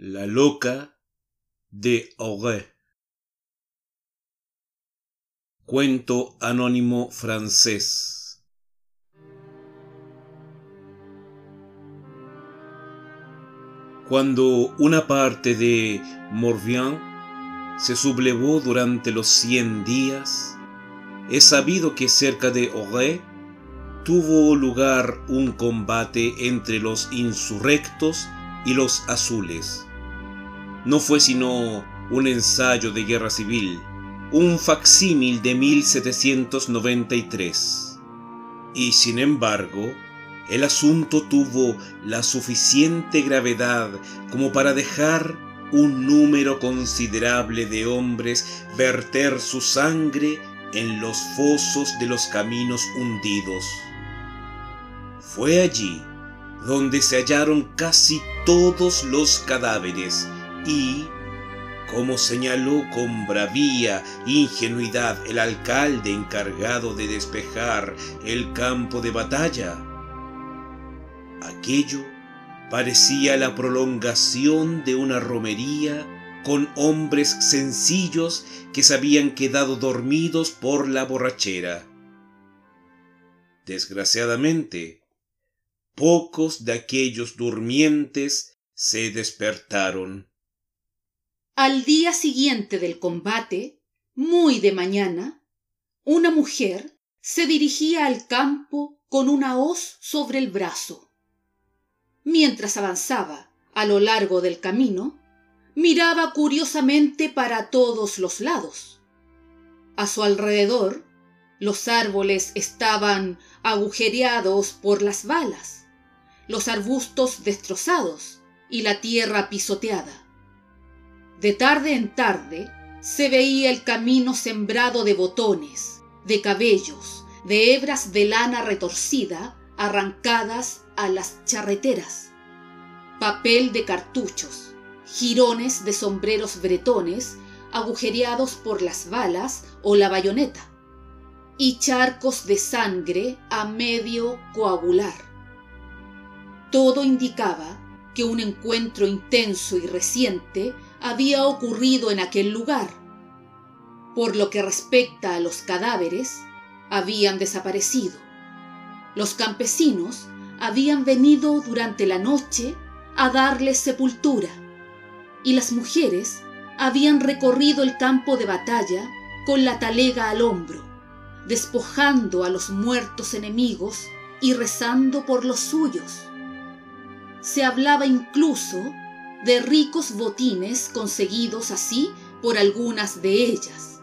La loca de Auray. Cuento anónimo francés. Cuando una parte de Morbihan se sublevó durante los cien días, es sabido que cerca de Auray tuvo lugar un combate entre los insurrectos y los azules. No fue sino un ensayo de guerra civil, un facsímil de 1793. Y sin embargo, el asunto tuvo la suficiente gravedad como para dejar un número considerable de hombres verter su sangre en los fosos de los caminos hundidos. Fue allí donde se hallaron casi todos los cadáveres y, como señaló con bravía ingenuidad el alcalde encargado de despejar el campo de batalla, aquello parecía la prolongación de una romería con hombres sencillos que se habían quedado dormidos por la borrachera. Desgraciadamente, pocos de aquellos durmientes se despertaron. Al día siguiente del combate, muy de mañana, una mujer se dirigía al campo con una hoz sobre el brazo. Mientras avanzaba a lo largo del camino, miraba curiosamente para todos los lados. A su alrededor, los árboles estaban agujereados por las balas los arbustos destrozados y la tierra pisoteada. De tarde en tarde se veía el camino sembrado de botones, de cabellos, de hebras de lana retorcida arrancadas a las charreteras, papel de cartuchos, jirones de sombreros bretones agujereados por las balas o la bayoneta, y charcos de sangre a medio coagular. Todo indicaba que un encuentro intenso y reciente había ocurrido en aquel lugar. Por lo que respecta a los cadáveres, habían desaparecido. Los campesinos habían venido durante la noche a darles sepultura y las mujeres habían recorrido el campo de batalla con la talega al hombro, despojando a los muertos enemigos y rezando por los suyos se hablaba incluso de ricos botines conseguidos así por algunas de ellas.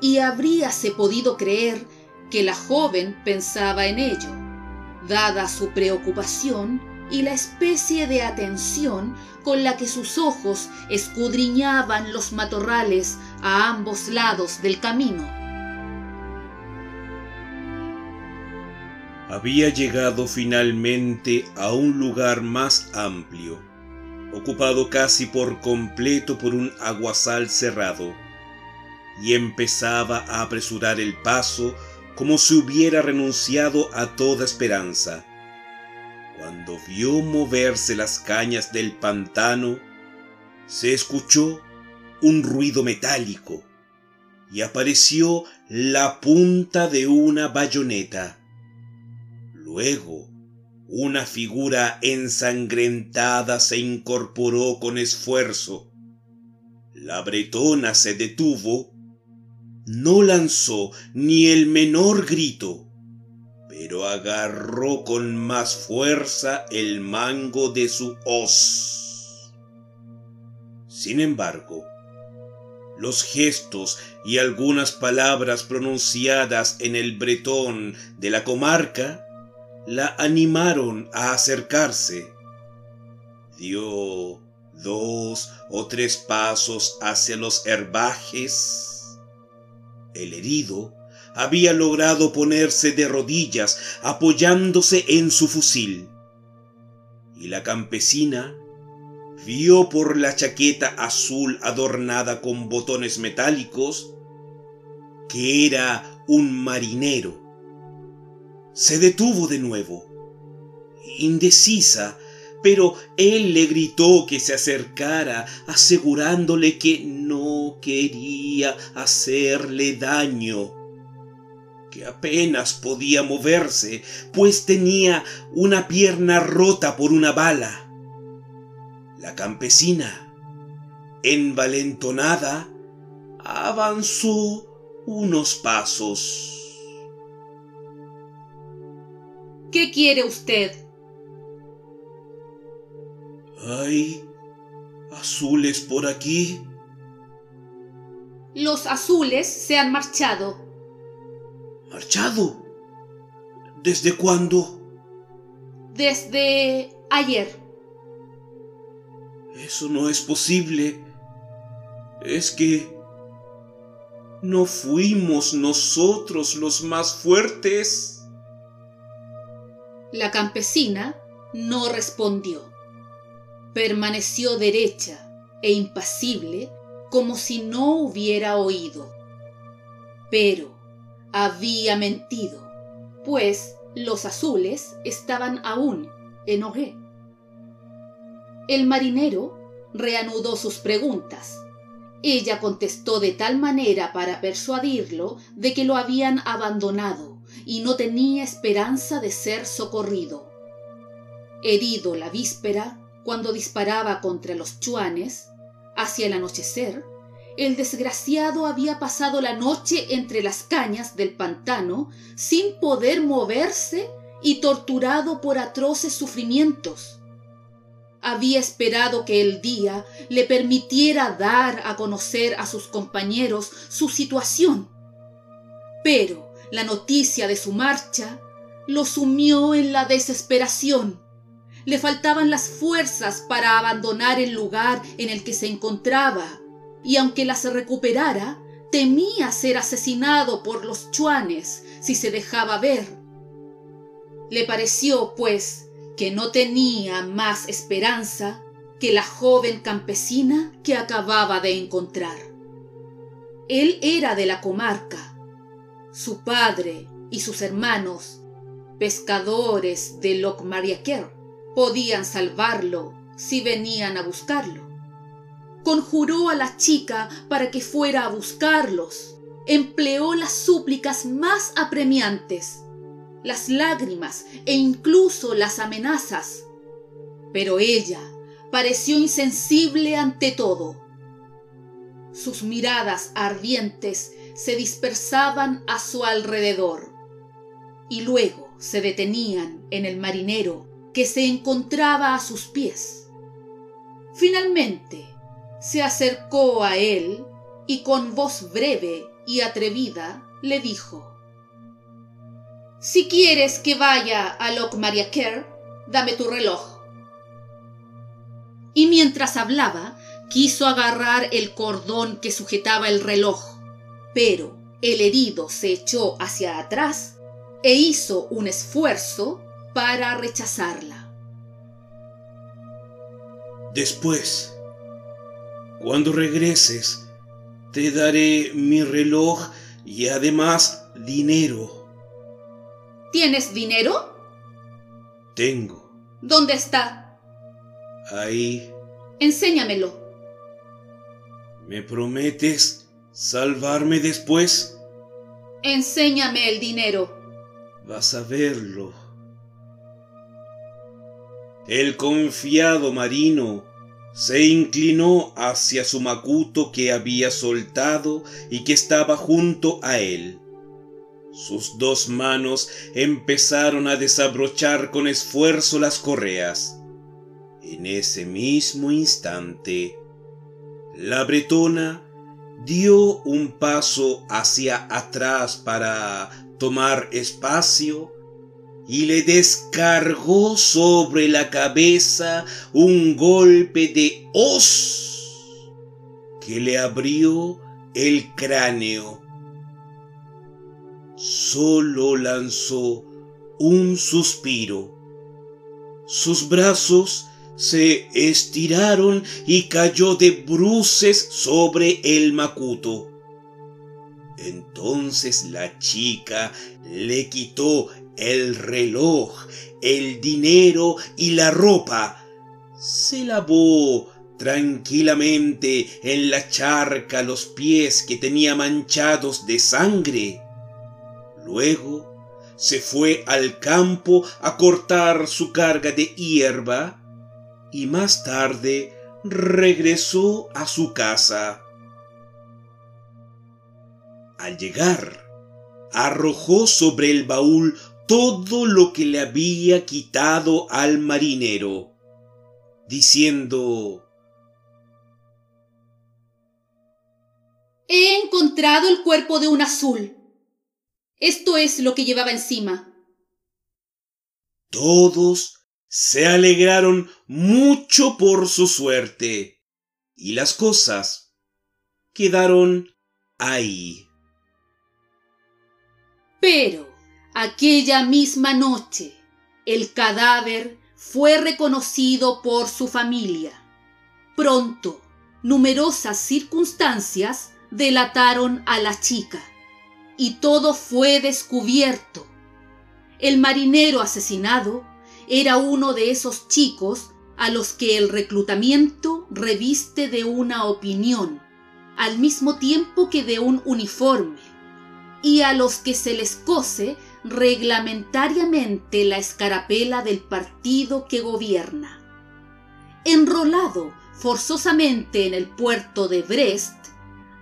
Y habríase podido creer que la joven pensaba en ello, dada su preocupación y la especie de atención con la que sus ojos escudriñaban los matorrales a ambos lados del camino. había llegado finalmente a un lugar más amplio, ocupado casi por completo por un aguasal cerrado, y empezaba a apresurar el paso como si hubiera renunciado a toda esperanza. Cuando vio moverse las cañas del pantano, se escuchó un ruido metálico y apareció la punta de una bayoneta Luego, una figura ensangrentada se incorporó con esfuerzo. La bretona se detuvo, no lanzó ni el menor grito, pero agarró con más fuerza el mango de su hoz. Sin embargo, los gestos y algunas palabras pronunciadas en el bretón de la comarca la animaron a acercarse. Dio dos o tres pasos hacia los herbajes. El herido había logrado ponerse de rodillas apoyándose en su fusil. Y la campesina vio por la chaqueta azul adornada con botones metálicos que era un marinero se detuvo de nuevo, indecisa, pero él le gritó que se acercara, asegurándole que no quería hacerle daño, que apenas podía moverse, pues tenía una pierna rota por una bala. La campesina, envalentonada, avanzó unos pasos. ¿Qué quiere usted? ¿Hay azules por aquí? Los azules se han marchado. ¿Marchado? ¿Desde cuándo? Desde ayer. Eso no es posible. Es que no fuimos nosotros los más fuertes. La campesina no respondió. Permaneció derecha e impasible como si no hubiera oído. Pero había mentido, pues los azules estaban aún en Ogué. El marinero reanudó sus preguntas. Ella contestó de tal manera para persuadirlo de que lo habían abandonado y no tenía esperanza de ser socorrido. Herido la víspera, cuando disparaba contra los chuanes, hacia el anochecer, el desgraciado había pasado la noche entre las cañas del pantano sin poder moverse y torturado por atroces sufrimientos. Había esperado que el día le permitiera dar a conocer a sus compañeros su situación. Pero la noticia de su marcha lo sumió en la desesperación. Le faltaban las fuerzas para abandonar el lugar en el que se encontraba, y aunque las recuperara, temía ser asesinado por los chuanes si se dejaba ver. Le pareció, pues, que no tenía más esperanza que la joven campesina que acababa de encontrar. Él era de la comarca. Su padre y sus hermanos, pescadores de Locmariaquer, podían salvarlo si venían a buscarlo. Conjuró a la chica para que fuera a buscarlos. Empleó las súplicas más apremiantes las lágrimas e incluso las amenazas. Pero ella pareció insensible ante todo. Sus miradas ardientes se dispersaban a su alrededor y luego se detenían en el marinero que se encontraba a sus pies. Finalmente se acercó a él y con voz breve y atrevida le dijo si quieres que vaya a Locmariaquer, dame tu reloj. Y mientras hablaba, quiso agarrar el cordón que sujetaba el reloj, pero el herido se echó hacia atrás e hizo un esfuerzo para rechazarla. Después, cuando regreses, te daré mi reloj y además dinero. ¿Tienes dinero? Tengo. ¿Dónde está? Ahí. Enséñamelo. ¿Me prometes salvarme después? Enséñame el dinero. Vas a verlo. El confiado marino se inclinó hacia su macuto que había soltado y que estaba junto a él. Sus dos manos empezaron a desabrochar con esfuerzo las correas. En ese mismo instante, la bretona dio un paso hacia atrás para tomar espacio y le descargó sobre la cabeza un golpe de hoz que le abrió el cráneo solo lanzó un suspiro. Sus brazos se estiraron y cayó de bruces sobre el macuto. Entonces la chica le quitó el reloj, el dinero y la ropa, se lavó tranquilamente en la charca los pies que tenía manchados de sangre. Luego se fue al campo a cortar su carga de hierba y más tarde regresó a su casa. Al llegar, arrojó sobre el baúl todo lo que le había quitado al marinero, diciendo He encontrado el cuerpo de un azul. Esto es lo que llevaba encima. Todos se alegraron mucho por su suerte y las cosas quedaron ahí. Pero aquella misma noche el cadáver fue reconocido por su familia. Pronto, numerosas circunstancias delataron a la chica y todo fue descubierto. El marinero asesinado era uno de esos chicos a los que el reclutamiento reviste de una opinión, al mismo tiempo que de un uniforme, y a los que se les cose reglamentariamente la escarapela del partido que gobierna. Enrolado forzosamente en el puerto de Brest,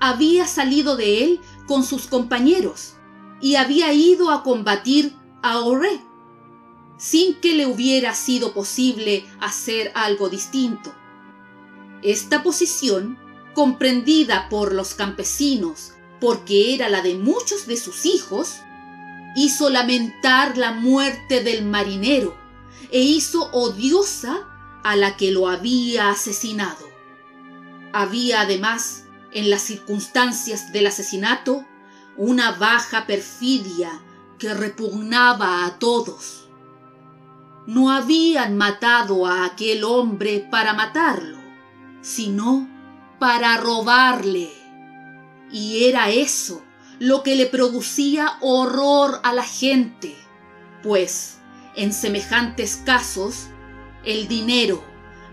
había salido de él con sus compañeros y había ido a combatir a Auray, sin que le hubiera sido posible hacer algo distinto. Esta posición, comprendida por los campesinos porque era la de muchos de sus hijos, hizo lamentar la muerte del marinero e hizo odiosa a la que lo había asesinado. Había además en las circunstancias del asesinato una baja perfidia que repugnaba a todos. No habían matado a aquel hombre para matarlo, sino para robarle. Y era eso lo que le producía horror a la gente, pues en semejantes casos el dinero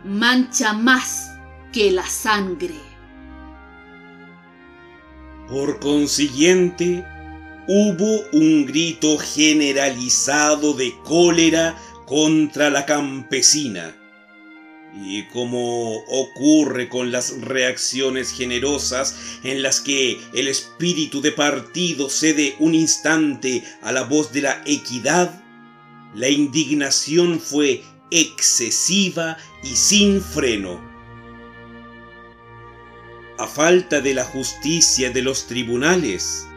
mancha más que la sangre. Por consiguiente, hubo un grito generalizado de cólera contra la campesina. Y como ocurre con las reacciones generosas en las que el espíritu de partido cede un instante a la voz de la equidad, la indignación fue excesiva y sin freno a falta de la justicia de los tribunales.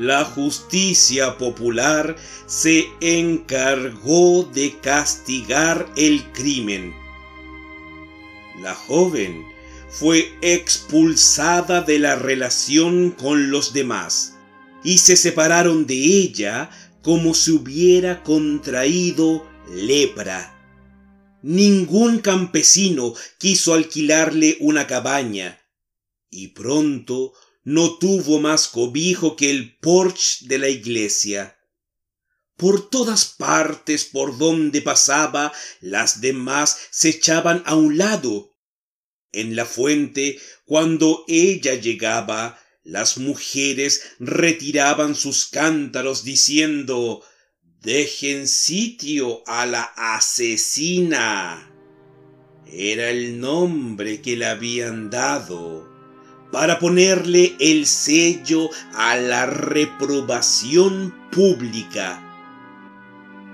La justicia popular se encargó de castigar el crimen. La joven fue expulsada de la relación con los demás y se separaron de ella como si hubiera contraído lepra. Ningún campesino quiso alquilarle una cabaña y pronto no tuvo más cobijo que el porche de la iglesia. Por todas partes por donde pasaba, las demás se echaban a un lado. En la fuente, cuando ella llegaba, las mujeres retiraban sus cántaros diciendo Dejen sitio a la asesina. Era el nombre que le habían dado para ponerle el sello a la reprobación pública.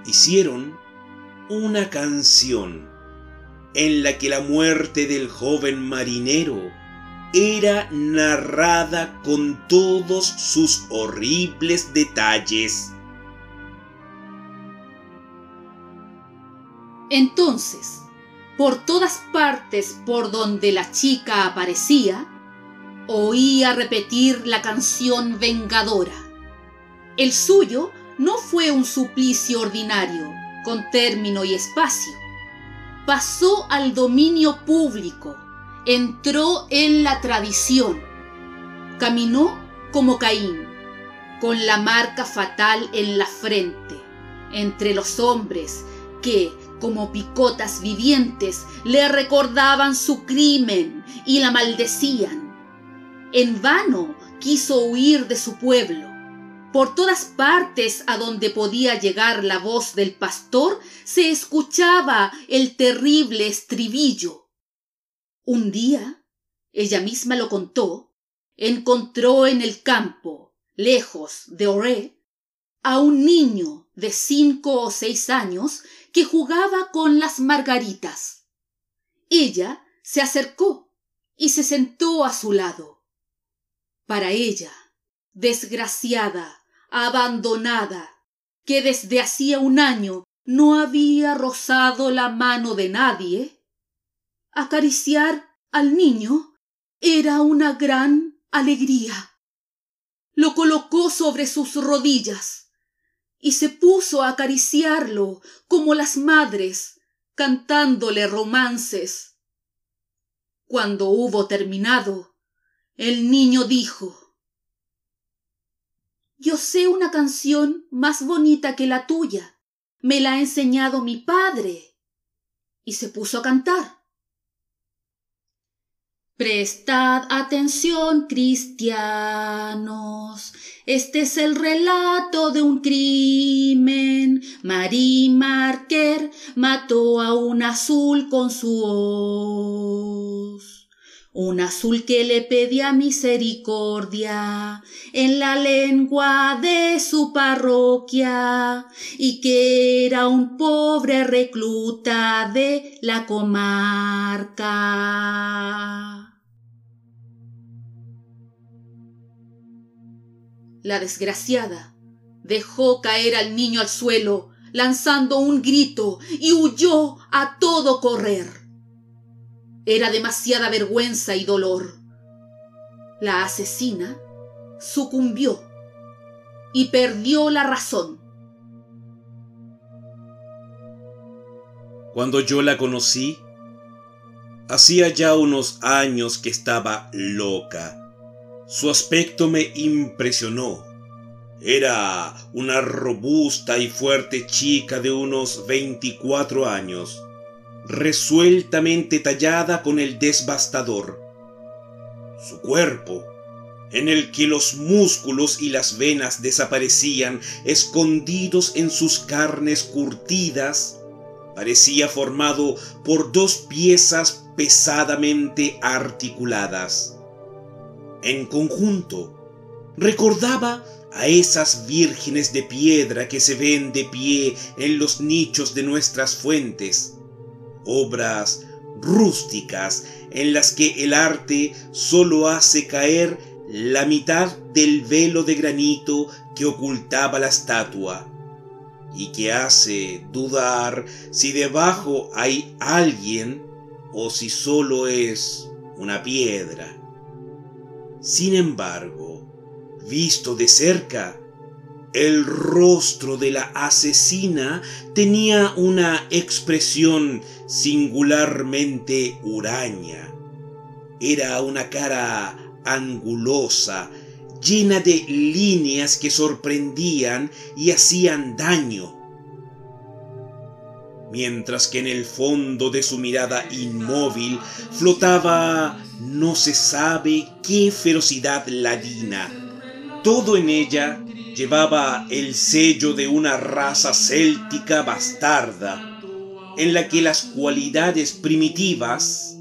Hicieron una canción en la que la muerte del joven marinero era narrada con todos sus horribles detalles. Entonces, por todas partes por donde la chica aparecía, oía repetir la canción vengadora. El suyo no fue un suplicio ordinario, con término y espacio. Pasó al dominio público, entró en la tradición, caminó como Caín, con la marca fatal en la frente, entre los hombres que, como picotas vivientes, le recordaban su crimen y la maldecían. En vano quiso huir de su pueblo. Por todas partes a donde podía llegar la voz del pastor se escuchaba el terrible estribillo. Un día, ella misma lo contó, encontró en el campo, lejos de Oré, a un niño de cinco o seis años que jugaba con las margaritas. Ella se acercó y se sentó a su lado. Para ella, desgraciada, abandonada, que desde hacía un año no había rozado la mano de nadie, acariciar al niño era una gran alegría. Lo colocó sobre sus rodillas y se puso a acariciarlo como las madres, cantándole romances. Cuando hubo terminado, el niño dijo Yo sé una canción más bonita que la tuya. Me la ha enseñado mi padre. Y se puso a cantar. Prestad atención, cristianos. Este es el relato de un crimen. Marie Marker mató a un azul con su hoz un azul que le pedía misericordia en la lengua de su parroquia y que era un pobre recluta de la comarca. La desgraciada dejó caer al niño al suelo, lanzando un grito, y huyó a todo correr. Era demasiada vergüenza y dolor. La asesina sucumbió y perdió la razón. Cuando yo la conocí, hacía ya unos años que estaba loca. Su aspecto me impresionó. Era una robusta y fuerte chica de unos 24 años resueltamente tallada con el devastador. Su cuerpo, en el que los músculos y las venas desaparecían escondidos en sus carnes curtidas, parecía formado por dos piezas pesadamente articuladas. En conjunto, recordaba a esas vírgenes de piedra que se ven de pie en los nichos de nuestras fuentes, obras rústicas en las que el arte solo hace caer la mitad del velo de granito que ocultaba la estatua y que hace dudar si debajo hay alguien o si solo es una piedra. Sin embargo, visto de cerca, el rostro de la asesina tenía una expresión singularmente huraña. Era una cara angulosa, llena de líneas que sorprendían y hacían daño. Mientras que en el fondo de su mirada inmóvil flotaba no se sabe qué ferocidad ladina. Todo en ella llevaba el sello de una raza céltica bastarda, en la que las cualidades primitivas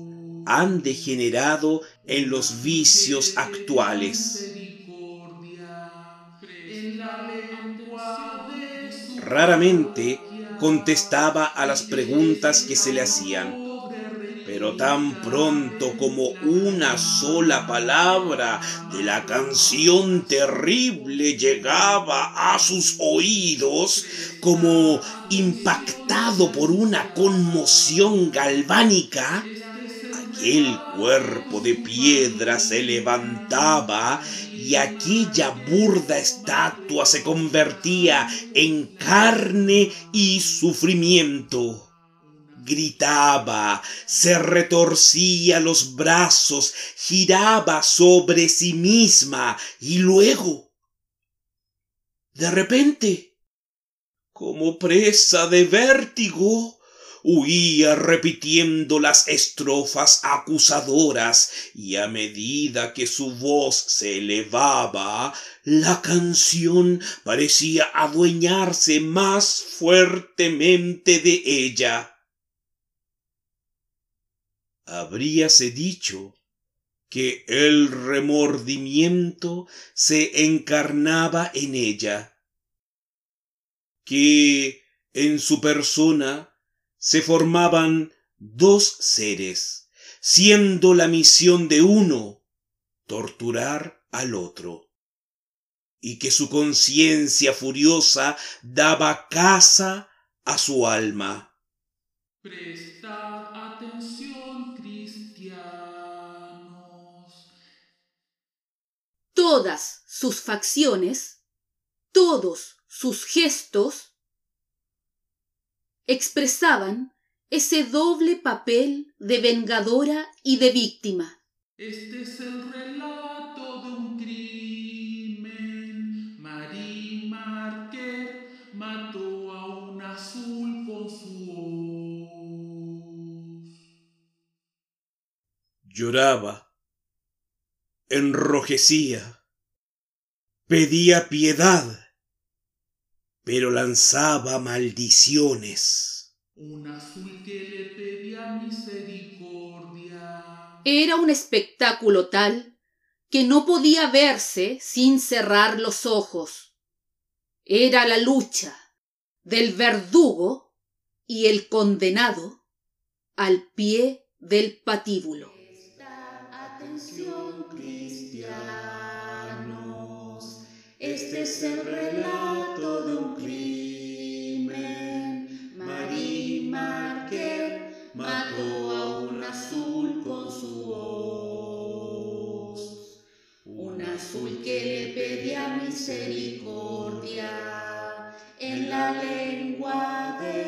han degenerado en los vicios actuales. Raramente contestaba a las preguntas que se le hacían pero tan pronto como una sola palabra de la canción terrible llegaba a sus oídos, como impactado por una conmoción galvánica, aquel cuerpo de piedra se levantaba y aquella burda estatua se convertía en carne y sufrimiento gritaba, se retorcía los brazos, giraba sobre sí misma y luego, de repente, como presa de vértigo, huía repitiendo las estrofas acusadoras y a medida que su voz se elevaba, la canción parecía adueñarse más fuertemente de ella. Habríase dicho que el remordimiento se encarnaba en ella, que en su persona se formaban dos seres, siendo la misión de uno torturar al otro, y que su conciencia furiosa daba caza a su alma. Todas sus facciones, todos sus gestos, expresaban ese doble papel de vengadora y de víctima. Este es el relato de un crimen. Marie Marquet mató a un azul con su hoz. Lloraba, enrojecía, pedía piedad pero lanzaba maldiciones. Un azul que le pedía misericordia. Era un espectáculo tal que no podía verse sin cerrar los ojos. Era la lucha del verdugo y el condenado al pie del patíbulo. Es el relato de un crimen. Marie Marquet mató a un azul con su hoz. Un azul que le pedía misericordia en la lengua de